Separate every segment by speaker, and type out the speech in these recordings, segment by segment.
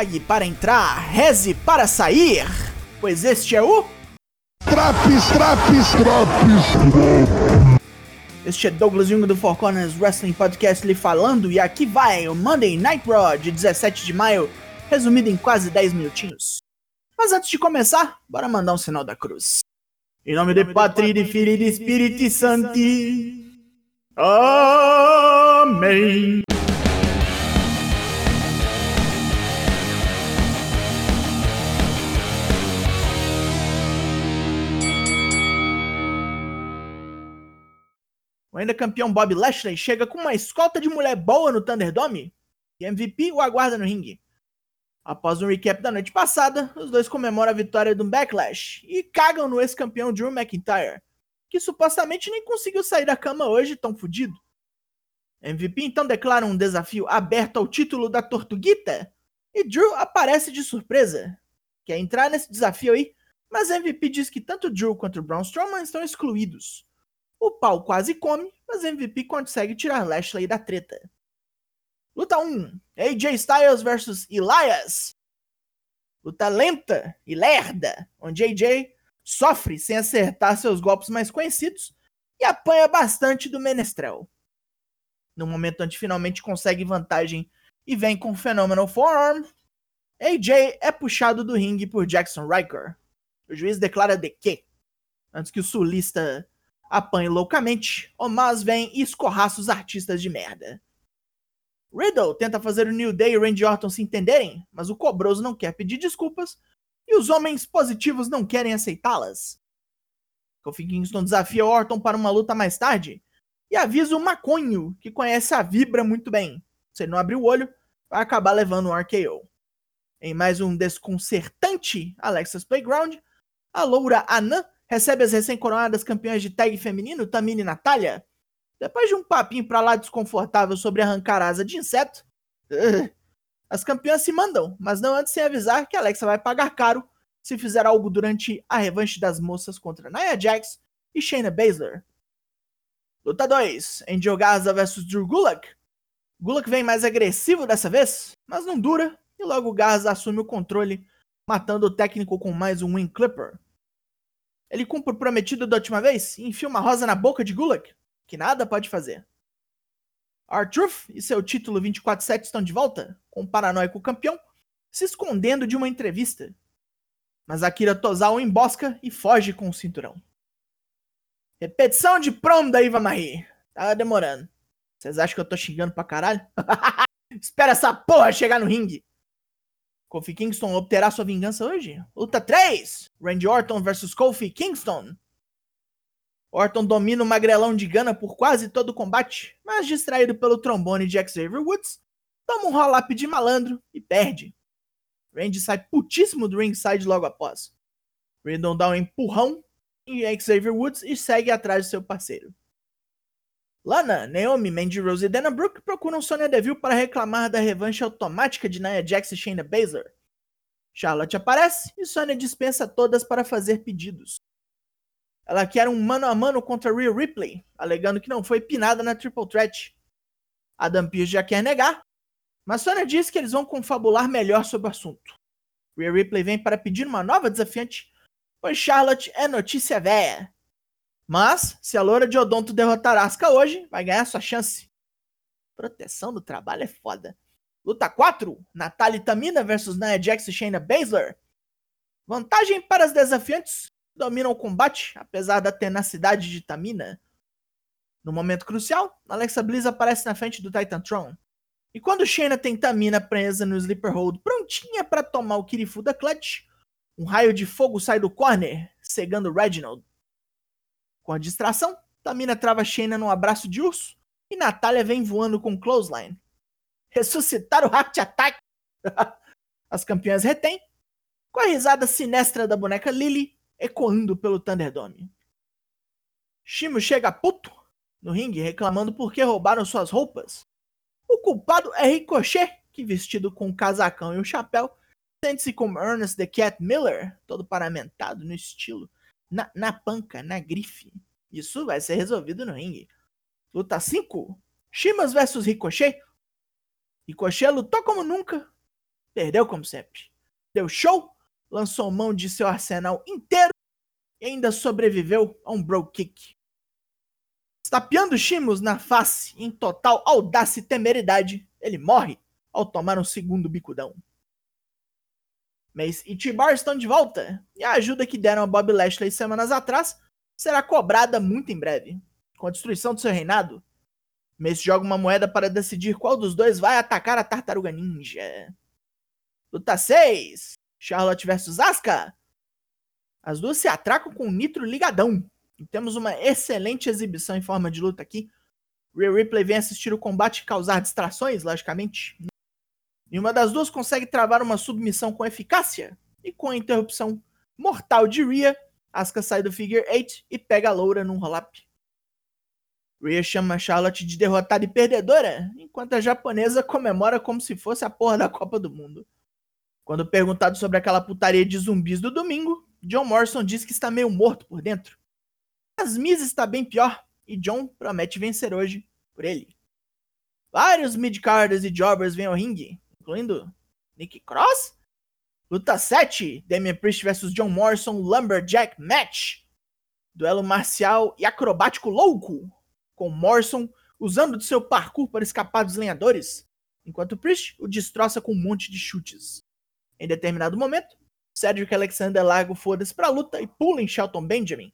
Speaker 1: Pague para entrar, reze para sair, pois este é o.
Speaker 2: Traps, traps, traps,
Speaker 1: Este é Douglas Jung do Four Corners Wrestling Podcast lhe falando, e aqui vai o Monday Night Raw de 17 de maio, resumido em quase 10 minutinhos. Mas antes de começar, bora mandar um sinal da cruz. Em nome de Patri, de Filho e de Espírito Santo. Amém. Ainda campeão Bob Lashley chega com uma escolta de mulher boa no Thunderdome e MVP o aguarda no ringue. Após um recap da noite passada, os dois comemoram a vitória do Backlash e cagam no ex-campeão Drew McIntyre, que supostamente nem conseguiu sair da cama hoje tão fudido. MVP então declara um desafio aberto ao título da Tortuguita e Drew aparece de surpresa. Quer entrar nesse desafio aí, mas MVP diz que tanto Drew quanto Braun Strowman estão excluídos. O pau quase come, mas MVP consegue tirar Lashley da treta. Luta 1: AJ Styles vs Elias. Luta lenta e lerda, onde AJ sofre sem acertar seus golpes mais conhecidos e apanha bastante do Menestrel. No momento onde finalmente consegue vantagem e vem com o Phenomenal Forearm, AJ é puxado do ringue por Jackson Riker. O juiz declara de que, antes que o sulista apanhe loucamente, Omas vem e escorraça os artistas de merda. Riddle tenta fazer o New Day e Randy Orton se entenderem, mas o Cobroso não quer pedir desculpas e os homens positivos não querem aceitá-las. Kofi Kingston desafia Orton para uma luta mais tarde e avisa o Maconho, que conhece a Vibra muito bem. Se ele não abrir o olho, vai acabar levando um RKO. Em mais um desconcertante Alexa's Playground, a loura Anã recebe as recém-coroadas campeãs de tag feminino, Tamina e Natália. Depois de um papinho pra lá desconfortável sobre arrancar asa de inseto, as campeãs se mandam, mas não antes sem avisar que Alexa vai pagar caro se fizer algo durante a revanche das moças contra Nia Jax e Shayna Baszler. Luta 2: Angel Garza vs Drew Gulak. Gulak vem mais agressivo dessa vez, mas não dura e logo Garza assume o controle, matando o técnico com mais um Wing Clipper. Ele cumpre o prometido da última vez e enfia uma rosa na boca de Gulak, que nada pode fazer. R-Truth e seu título 24-7 estão de volta, com o paranoico campeão se escondendo de uma entrevista. Mas Akira Tozawa embosca e foge com o cinturão. Repetição de promo da Iva Marie. Tava demorando. Vocês acham que eu tô xingando pra caralho? Espera essa porra chegar no ringue. Kofi Kingston obterá sua vingança hoje? Luta 3: Randy Orton vs Kofi Kingston. Orton domina o magrelão de Gana por quase todo o combate, mas distraído pelo trombone de Xavier Woods, toma um roll-up de malandro e perde. Randy sai putíssimo do ringside logo após. Riddle dá um empurrão em Xavier Woods e segue atrás de seu parceiro. Lana, Naomi, Mandy Rose e Dana Brooke procuram Sonya Deville para reclamar da revanche automática de Nia Jax e Shayna Baszler. Charlotte aparece e Sonya dispensa todas para fazer pedidos. Ela quer um mano a mano contra Rhea Ripley, alegando que não foi pinada na Triple Threat. Adam Pearce já quer negar, mas Sonya diz que eles vão confabular melhor sobre o assunto. Rhea Ripley vem para pedir uma nova desafiante, pois Charlotte é notícia véia. Mas, se a loura de Odonto derrotar Asuka hoje, vai ganhar sua chance. Proteção do trabalho é foda. Luta 4, Natalie Tamina versus Nia Jax e Shayna Baszler. Vantagem para as desafiantes, dominam o combate, apesar da tenacidade de Tamina. No momento crucial, Alexa Bliss aparece na frente do Titan Tron. E quando Shayna tem Tamina presa no Sleeper Hold, prontinha para tomar o Kirifu da Clutch, um raio de fogo sai do corner, cegando Reginald. Com a distração, Tamina trava Shayna num abraço de urso e Natália vem voando com Clothesline. Ressuscitar o Heart Attack! As campeãs retêm, com a risada sinistra da boneca Lily ecoando pelo Thunderdome. Shimo chega puto no ringue reclamando porque roubaram suas roupas. O culpado é Ricochet, que vestido com o casacão e o chapéu, sente-se como Ernest the Cat Miller, todo paramentado no estilo na, na panca, na grife. Isso vai ser resolvido no ringue. Luta 5: Shimas versus Ricochet. Ricochet lutou como nunca, perdeu como sempre. Deu show, lançou mão de seu arsenal inteiro e ainda sobreviveu a um bro kick. Estapeando Shimos na face em total audácia e temeridade, ele morre ao tomar um segundo bicudão. Mace e T-Bar estão de volta, e a ajuda que deram a Bob Lashley semanas atrás será cobrada muito em breve. Com a destruição do seu reinado, Mace joga uma moeda para decidir qual dos dois vai atacar a Tartaruga Ninja. Luta 6: Charlotte vs Asuka. As duas se atracam com o nitro ligadão. E temos uma excelente exibição em forma de luta aqui. Rhea Ripley vem assistir o combate e causar distrações, logicamente. Nenhuma das duas consegue travar uma submissão com eficácia. E com a interrupção mortal de Rhea, Asuka sai do Figure 8 e pega a Loura num roll-up. Rhea chama Charlotte de derrotada e perdedora, enquanto a japonesa comemora como se fosse a porra da Copa do Mundo. Quando perguntado sobre aquela putaria de zumbis do domingo, John Morrison diz que está meio morto por dentro. Mas Miz está bem pior e John promete vencer hoje por ele. Vários midcarders e jobbers vêm ao ringue, incluindo Nick Cross. Luta 7, Damian Priest vs John Morrison Lumberjack Match. Duelo marcial e acrobático louco, com Morrison usando de seu parkour para escapar dos lenhadores, enquanto Priest o destroça com um monte de chutes. Em determinado momento, Cedric Alexander larga o foda-se pra luta e pula em Shelton Benjamin,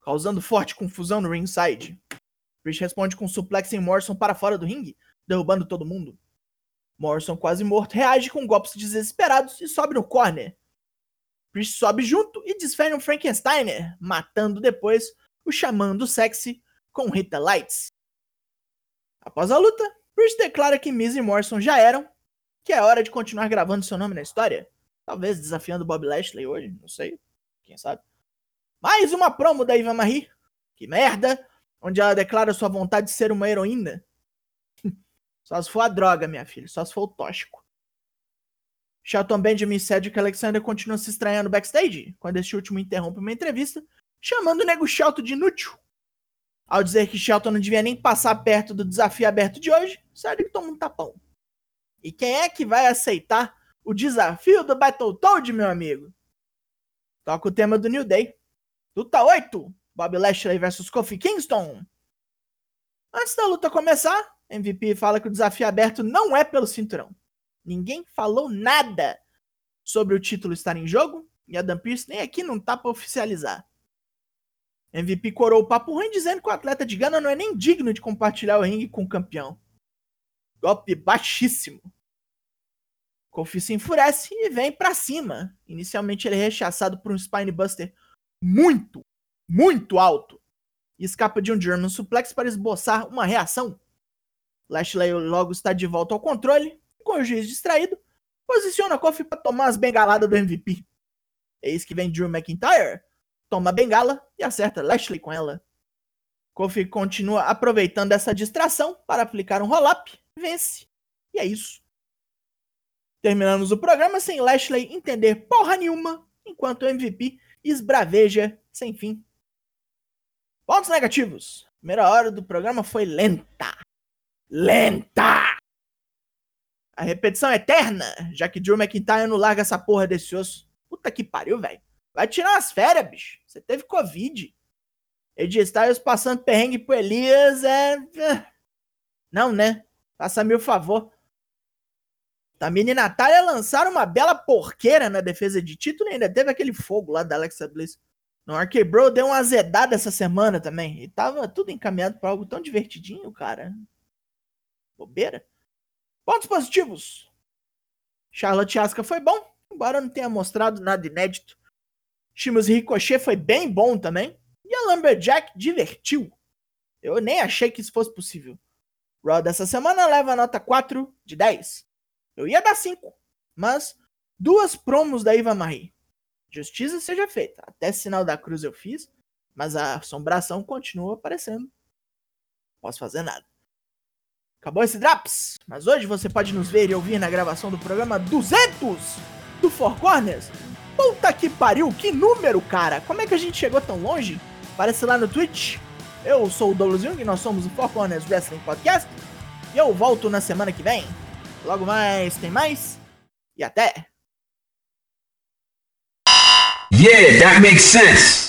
Speaker 1: causando forte confusão no ringside. Priest responde com um suplex em Morrison para fora do ringue, derrubando todo mundo. Morrison, quase morto, reage com golpes desesperados e sobe no corner. Priest sobe junto e desfere um Frankensteiner, matando depois o Xamã do Sexy com Rita Lights. Após a luta, Priest declara que Miz e Morrison já eram que é hora de continuar gravando seu nome na história. Talvez desafiando Bob Lashley hoje, não sei. Quem sabe. Mais uma promo da Iva Marie. Que merda! Onde ela declara sua vontade de ser uma heroína. Só se for a droga, minha filha. Só se for o tóxico. Shelton Benjamin e Cedric Alexander continuam se estranhando backstage, quando este último interrompe uma entrevista, chamando o nego Shelton de inútil. Ao dizer que Shelton não devia nem passar perto do desafio aberto de hoje, Cedric toma um tapão. E quem é que vai aceitar o desafio do Battletoad, meu amigo? Toca o tema do New Day. Luta 8, Bob Lashley versus Kofi Kingston. Antes da luta começar, MVP fala que o desafio aberto não é pelo cinturão. Ninguém falou nada sobre o título estar em jogo e Adam Pearce nem aqui não tá pra oficializar. MVP corou o papo ruim dizendo que o atleta de Gana não é nem digno de compartilhar o ringue com o campeão. Golpe baixíssimo. Kofi se enfurece e vem para cima. Inicialmente ele é rechaçado por um Spinebuster muito, muito alto. E escapa de um German Suplex para esboçar uma reação. Lashley logo está de volta ao controle, com o juiz distraído, posiciona Kofi para tomar as bengaladas do MVP. Eis que vem Drew McIntyre, toma a bengala e acerta Lashley com ela. Kofi continua aproveitando essa distração para aplicar um roll-up vence. E é isso. Terminamos o programa sem Lashley entender porra nenhuma, enquanto o MVP esbraveja sem fim. Pontos negativos. Primeira hora do programa foi lenta. Lenta! A repetição é eterna, já que Drew McIntyre não larga essa porra desse osso. Puta que pariu, velho. Vai tirar umas férias, bicho. Você teve Covid. Ed Styles passando perrengue pro Elias é. é não, né? Faça-me o favor. Tamina e Natália lançaram uma bela porqueira na defesa de título e ainda teve aquele fogo lá da Alexa Bliss. No Arcade Bro deu uma azedada essa semana também. E tava tudo encaminhado para algo tão divertidinho, cara. Bobeira. Pontos positivos. Charlotte Asuka foi bom, embora não tenha mostrado nada inédito. Shimos Ricochet foi bem bom também. E a Lumberjack divertiu. Eu nem achei que isso fosse possível. Raw dessa semana leva a nota 4 de 10. Eu ia dar 5, mas duas promos da Iva Marie. Justiça seja feita. Até sinal da cruz eu fiz, mas a assombração continua aparecendo. Posso fazer nada. Acabou esse Drops, mas hoje você pode nos ver e ouvir na gravação do programa 200 do Four Corners. Puta que pariu, que número, cara! Como é que a gente chegou tão longe? Aparece lá no Twitch, eu sou o Douglas Jung, nós somos o Four Corners Wrestling Podcast. E eu volto na semana que vem. Logo mais, tem mais? e até!
Speaker 3: Yeah, that makes sense.